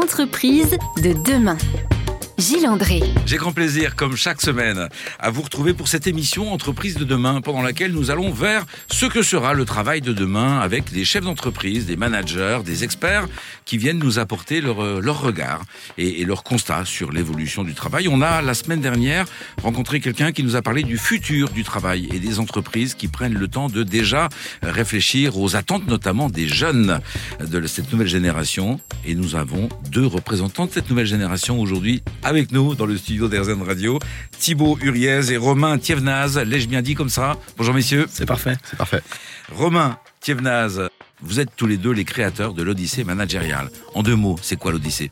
Entreprise de demain. Gilles André. J'ai grand plaisir, comme chaque semaine, à vous retrouver pour cette émission Entreprise de demain, pendant laquelle nous allons vers ce que sera le travail de demain avec des chefs d'entreprise, des managers, des experts qui viennent nous apporter leur, euh, leur regard et, et leur constat sur l'évolution du travail. On a, la semaine dernière, rencontré quelqu'un qui nous a parlé du futur du travail et des entreprises qui prennent le temps de déjà réfléchir aux attentes, notamment des jeunes de cette nouvelle génération. Et nous avons deux représentants de cette nouvelle génération aujourd'hui avec nous dans le studio d'Airzen Radio, Thibaut Uriez et Romain Thievnaz. L'ai-je bien dit comme ça Bonjour messieurs. C'est parfait. C'est parfait. Romain Thievnaz, vous êtes tous les deux les créateurs de l'Odyssée managériale. En deux mots, c'est quoi l'Odyssée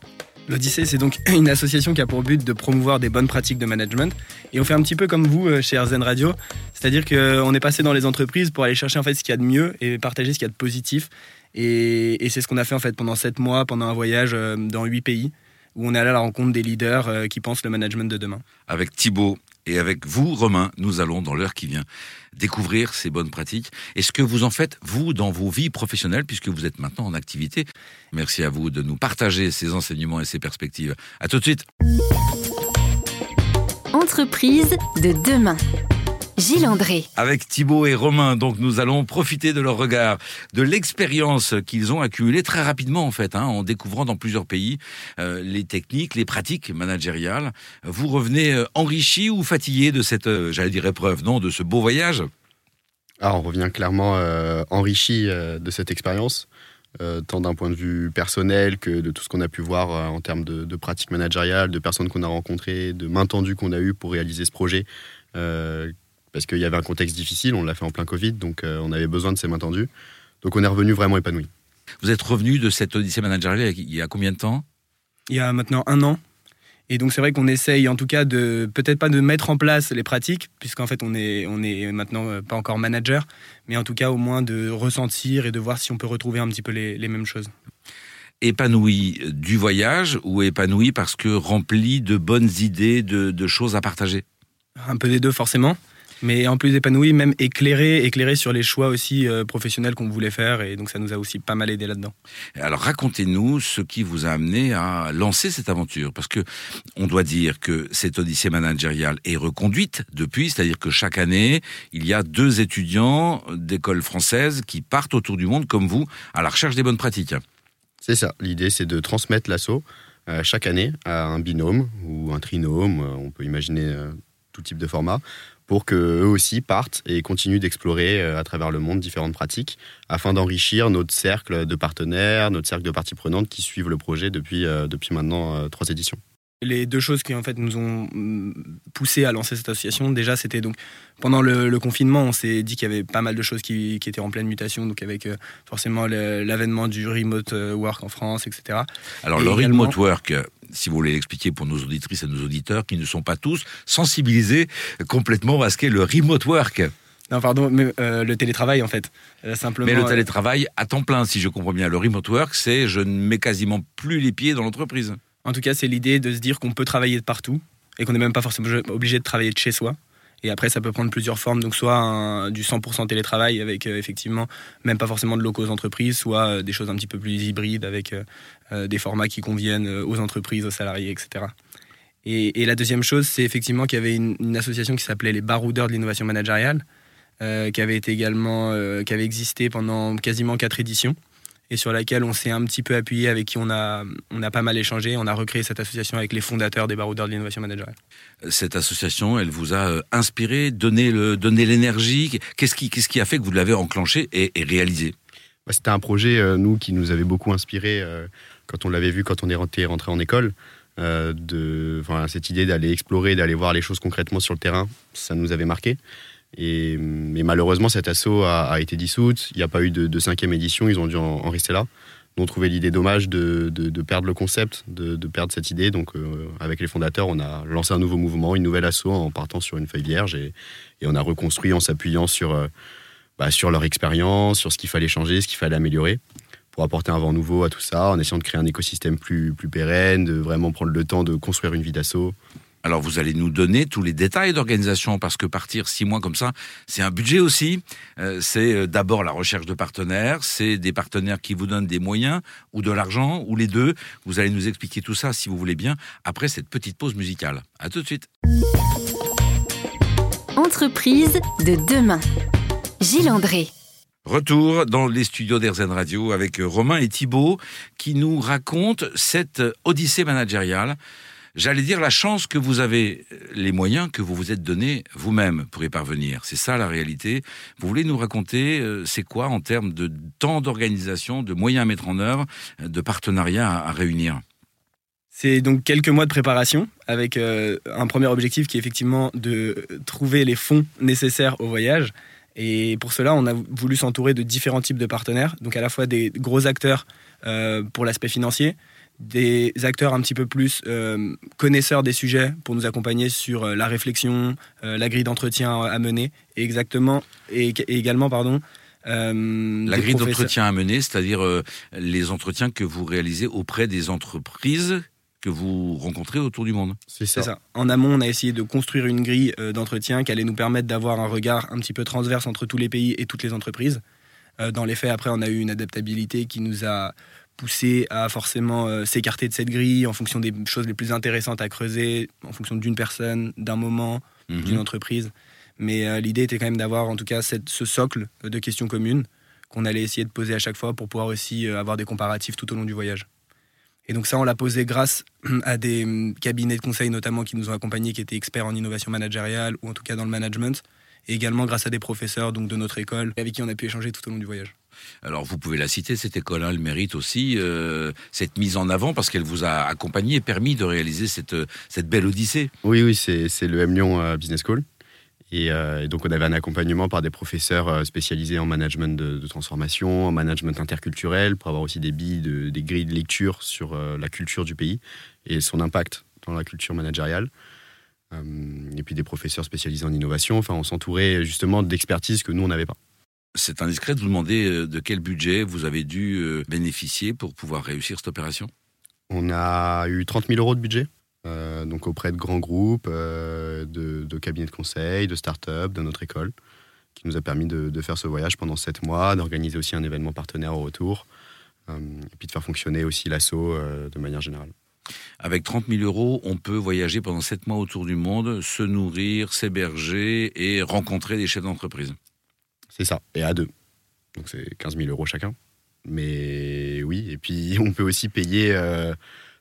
L'Odyssée, c'est donc une association qui a pour but de promouvoir des bonnes pratiques de management. Et on fait un petit peu comme vous euh, chez Airzen Radio. C'est-à-dire qu'on est passé dans les entreprises pour aller chercher en fait ce qu'il y a de mieux et partager ce qu'il y a de positif. Et, et c'est ce qu'on a fait en fait pendant sept mois, pendant un voyage euh, dans huit pays où on est allé à la rencontre des leaders euh, qui pensent le management de demain. Avec Thibaut et avec vous, Romain, nous allons, dans l'heure qui vient, découvrir ces bonnes pratiques. Et ce que vous en faites, vous, dans vos vies professionnelles, puisque vous êtes maintenant en activité. Merci à vous de nous partager ces enseignements et ces perspectives. À tout de suite. Entreprise de demain. Gilles André. Avec Thibaut et Romain, donc nous allons profiter de leur regard, de l'expérience qu'ils ont accumulée très rapidement en fait, hein, en découvrant dans plusieurs pays euh, les techniques, les pratiques managériales. Vous revenez euh, enrichi ou fatigué de cette, euh, j'allais dire épreuve, non, de ce beau voyage? Alors on revient clairement euh, enrichi euh, de cette expérience, euh, tant d'un point de vue personnel que de tout ce qu'on a pu voir euh, en termes de, de pratiques managériales, de personnes qu'on a rencontrées, de main tendue qu'on a eues pour réaliser ce projet. Parce qu'il y avait un contexte difficile, on l'a fait en plein Covid, donc euh, on avait besoin de ces mains tendues. Donc on est revenu vraiment épanoui. Vous êtes revenu de cette Odyssée managériale il y a combien de temps? Il y a maintenant un an. Et donc c'est vrai qu'on essaye en tout cas de peut-être pas de mettre en place les pratiques, puisqu'en fait on est, on est maintenant euh, pas encore manager, mais en tout cas au moins de ressentir et de voir si on peut retrouver un petit peu les, les mêmes choses. Épanoui du voyage ou épanoui parce que rempli de bonnes idées, de, de choses à partager? Un peu des deux forcément, mais en plus épanoui, même éclairé, éclairé sur les choix aussi euh, professionnels qu'on voulait faire, et donc ça nous a aussi pas mal aidé là-dedans. Alors racontez-nous ce qui vous a amené à lancer cette aventure, parce que on doit dire que cette odyssée managériale est reconduite depuis, c'est-à-dire que chaque année, il y a deux étudiants d'école française qui partent autour du monde comme vous à la recherche des bonnes pratiques. C'est ça, l'idée c'est de transmettre l'assaut euh, chaque année à un binôme ou un trinôme, euh, on peut imaginer euh, tout type de format, pour qu'eux aussi partent et continuent d'explorer euh, à travers le monde différentes pratiques afin d'enrichir notre cercle de partenaires, notre cercle de parties prenantes qui suivent le projet depuis, euh, maintenant euh, trois éditions. Les deux choses qui en fait nous ont mm, poussé à lancer cette association, déjà c'était donc pendant le, le confinement, on s'est dit qu'il y avait pas mal de choses qui, qui étaient en pleine mutation, donc avec euh, forcément l'avènement du remote euh, work en France, etc. Alors Et le remote work, euh, si vous voulez l'expliquer pour nos auditrices et nos auditeurs qui ne sont pas tous sensibilisés complètement à ce qu'est le remote work, Non, pardon, mais, euh, le télétravail en fait. Euh, simplement. mais le télétravail à temps plein, si je comprends bien. Le remote work, c'est je ne mets quasiment plus les pieds dans l'entreprise. En tout cas, c'est l'idée de se dire qu'on peut travailler de partout et qu'on n'est même pas forcément obligé de travailler de chez soi. Et après, ça peut prendre plusieurs formes. Donc, soit du 100% télétravail avec euh, effectivement même pas forcément de locaux aux entreprises, soit euh, des choses un petit peu plus hybrides avec euh, des formats qui conviennent aux entreprises, aux salariés, etc. Et, la deuxième chose, c'est effectivement qu'il y avait une, association qui s'appelait les baroudeurs de l'innovation managériale, qui avait également, qui avait existé pendant quasiment quatre éditions et sur laquelle on s'est un petit peu appuyé, avec qui on a, on a pas mal échangé. On a recréé cette association avec les fondateurs des baroudeurs de l'innovation managériale. Cette association, elle vous a euh, inspiré, donné le, donné l'énergie. Qu'est-ce qui, qu'est-ce qui a fait que vous l'avez enclenché et, et réalisé? Bah, C'était un projet, euh, nous, qui nous avait beaucoup inspiré euh, quand on l'avait vu, quand on est rentré, rentré en école. Euh, de, enfin, cette idée d'aller explorer, d'aller voir les choses concrètement sur le terrain, ça nous avait marqué. Et, malheureusement, cet assaut a, été dissoute. Il n'y a pas eu de, cinquième édition. Ils ont dû en, rester là. Nous, on trouvait l'idée dommage de, perdre le concept, de, perdre cette idée. Donc, euh, avec les fondateurs, on a lancé un nouveau mouvement, une nouvelle assaut en partant sur une feuille vierge. Et, on a reconstruit en s'appuyant sur, euh, bah, sur leur expérience, sur ce qu'il fallait changer, ce qu'il fallait améliorer pour apporter un vent nouveau à tout ça, en essayant de créer un écosystème plus pérenne, de vraiment prendre le temps de construire une vie d'assaut. Alors vous allez nous donner tous les détails d'organisation parce que partir six mois comme ça, c'est un budget aussi. Euh, c'est euh, d'abord la recherche de partenaires, c'est des partenaires qui vous donnent des moyens ou de l'argent ou les deux. Vous allez nous expliquer tout ça si vous voulez bien après cette petite pause musicale. À tout de suite. Entreprise de demain. Gilles André. Retour dans les studios d'Airzen Radio avec Romain et Thibault qui nous racontent cette odyssée managériale. J'allais dire la chance que vous avez, les moyens que vous vous êtes donnés vous-même pour y parvenir. C'est ça la réalité. Vous voulez nous raconter, euh, c'est quoi en termes de temps d'organisation, de moyens à mettre en œuvre, de partenariats à, réunir? C'est donc quelques mois de préparation avec euh, un premier objectif qui est effectivement de trouver les fonds nécessaires au voyage. Et pour cela, on a voulu s'entourer de différents types de partenaires, donc à la fois des gros acteurs euh, pour l'aspect financier, des acteurs un petit peu plus euh, connaisseurs des sujets pour nous accompagner sur euh, la réflexion, la grille d'entretien à mener, et exactement, et, également, pardon, la grille d'entretien à mener, c'est-à-dire les entretiens que vous réalisez auprès des entreprises que vous rencontrez autour du monde. C'est ça. En amont, on a essayé de construire une grille euh, d'entretien qui allait nous permettre d'avoir un regard un petit peu transverse entre tous les pays et toutes les entreprises. Euh, dans les faits, après, on a eu une adaptabilité qui nous a poussé à forcément euh, s'écarter de cette grille en fonction des choses les plus intéressantes à creuser, en fonction d'une personne, d'un moment, mhm. d'une entreprise. Mais l'idée était quand même d'avoir en tout cas cette, ce socle de questions communes qu'on allait essayer de poser à chaque fois pour pouvoir aussi avoir des comparatifs tout au long du voyage. Et donc ça, on l'a posé grâce à des hum, cabinets de conseil notamment qui nous ont accompagnés, qui étaient experts en innovation managériale ou en tout cas dans le management, et également grâce à des professeurs donc de notre école avec qui on a pu échanger tout au long du voyage. Alors vous pouvez la citer, cette école, hein, elle mérite aussi euh, cette mise en avant parce qu'elle vous a accompagné et permis de réaliser cette, cette belle odyssée. Oui, oui, c'est le M Lyon euh, Business School. Euh, et, donc, on avait un accompagnement par des professeurs euh, spécialisés en management de, transformation, en management interculturel, pour avoir aussi des billes, des grilles de lecture sur euh, la culture du pays et son impact dans la culture managériale. Et puis des professeurs spécialisés en innovation. Enfin, on s'entourait justement d'expertise que nous, on n'avait pas. C'est indiscret de vous demander de quel budget vous avez dû bénéficier pour pouvoir réussir cette opération? On a eu 30 000 euros de budget. Euh, donc auprès de grands groupes, euh, de, cabinets de conseil, de start-up, de notre école, qui nous a permis de, faire ce voyage pendant sept mois, d'organiser aussi un événement partenaire au retour, euh, et puis de faire fonctionner aussi l'assaut de manière générale. Avec 30 000 euros, on peut voyager pendant sept mois autour du monde, se nourrir, s'héberger et rencontrer des chefs d'entreprise. C'est ça, et à deux. Donc c'est 15 000 euros chacun. Mais oui, et puis on peut aussi payer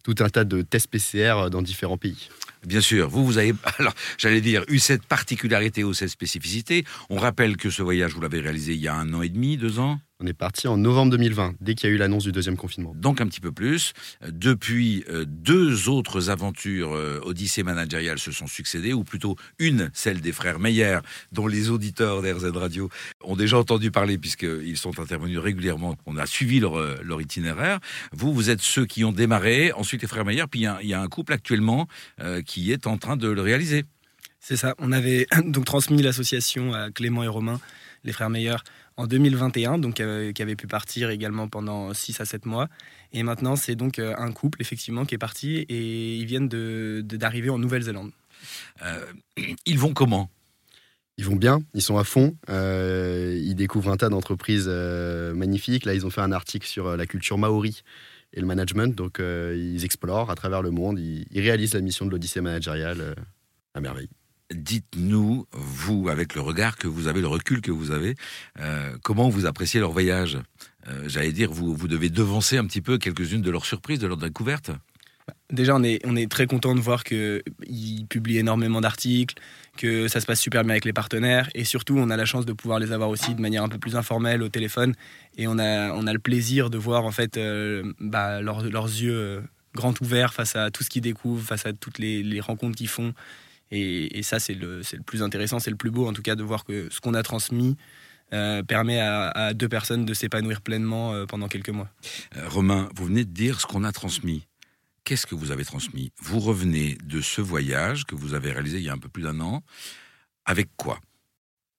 tout un tas de tests PCR dans différents pays. Bien sûr, vous, vous avez, alors, j'allais dire, eu cette particularité ou cette spécificité. On rappelle que ce voyage, vous l'avez réalisé il y a un an et demi, deux ans on est parti en novembre 2020, dès qu'il y a eu l'annonce du deuxième confinement. Donc un petit peu plus. Depuis, euh, deux autres aventures euh, Odyssée managériale se sont succédées, ou plutôt une, celle des frères Meyer, dont les auditeurs d'RZ Radio ont déjà entendu parler puisqu'ils sont intervenus régulièrement. On a suivi leur, euh, leur, itinéraire. Vous, vous êtes ceux qui ont démarré, ensuite les frères Meyer, puis il y, a un couple actuellement qui est en train de le réaliser. C'est ça. On avait donc transmis l'association à Clément et Romain, les frères Meyer, en 2021, donc euh, qui avait pu partir également pendant 6 à 7 mois. Et maintenant, c'est donc euh, un couple, effectivement, qui est parti et ils viennent d'arriver de, en Nouvelle-Zélande. Euh, ils vont comment? Ils vont bien, ils sont à fond, ils découvrent un tas d'entreprises magnifiques. Là, ils ont fait un article sur la culture maori et le management, donc ils explorent à travers le monde, ils, ils réalisent la mission de l'Odyssée managériale à merveille dites-nous, vous, avec le regard que vous avez, le recul que vous avez, euh, comment vous appréciez leur voyage euh, J'allais dire, vous, vous devez devancer un petit peu quelques-unes de leurs surprises, de leurs découvertes Déjà, on est, on est très content de voir qu'ils publient énormément d'articles, que ça se passe super bien avec les partenaires, et surtout, on a la chance de pouvoir les avoir aussi de manière un peu plus informelle au téléphone, et on a, on a le plaisir de voir en fait euh, bah, leurs, yeux grands ouverts face à tout ce qu'ils découvrent, face à toutes les rencontres qu'ils font. Et, ça, c'est le, le, plus intéressant, c'est le plus beau, en tout cas, de voir que ce qu'on a transmis euh, permet à, deux personnes de s'épanouir pleinement euh, pendant quelques mois. Euh, Romain, vous venez de dire ce qu'on a transmis. Qu'est-ce que vous avez transmis? Vous revenez de ce voyage que vous avez réalisé il y a un peu plus d'un an. Avec quoi?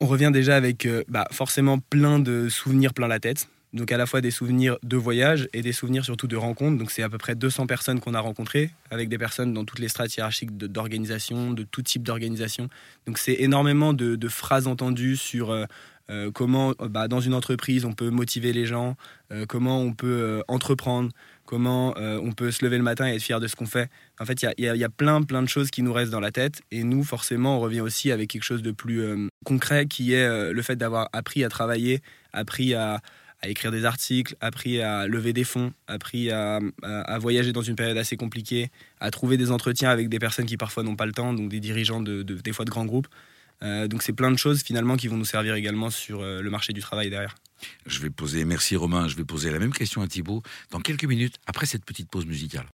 On revient déjà avec bah, forcément plein de souvenirs plein la tête Donc à la fois des souvenirs de voyage et des souvenirs surtout de rencontres. Donc c'est à peu près 200 personnes qu'on a rencontrées, avec des personnes dans toutes les strates hiérarchiques d'organisation, de, tout type d'organisation. Donc c'est énormément de, phrases entendues sur euh, euh, comment bah, dans une entreprise on peut motiver les gens, euh, comment on peut entreprendre, comment on peut se lever le matin et être fier de ce qu'on fait. En fait, il y, y a, plein, plein de choses qui nous restent dans la tête. Et nous, forcément, on revient aussi avec quelque chose de plus concret qui est le fait d'avoir appris à travailler, appris à à écrire des articles, appris à lever des fonds, appris à, à, voyager dans une période assez compliquée, à trouver des entretiens avec des personnes qui parfois n'ont pas le temps, donc des dirigeants de, des fois de grands groupes. Euh, donc c'est plein de choses finalement qui vont nous servir également sur euh, le marché du travail derrière. Je vais poser, merci Romain, je vais poser la même question à Thibaut dans quelques minutes après cette petite pause musicale.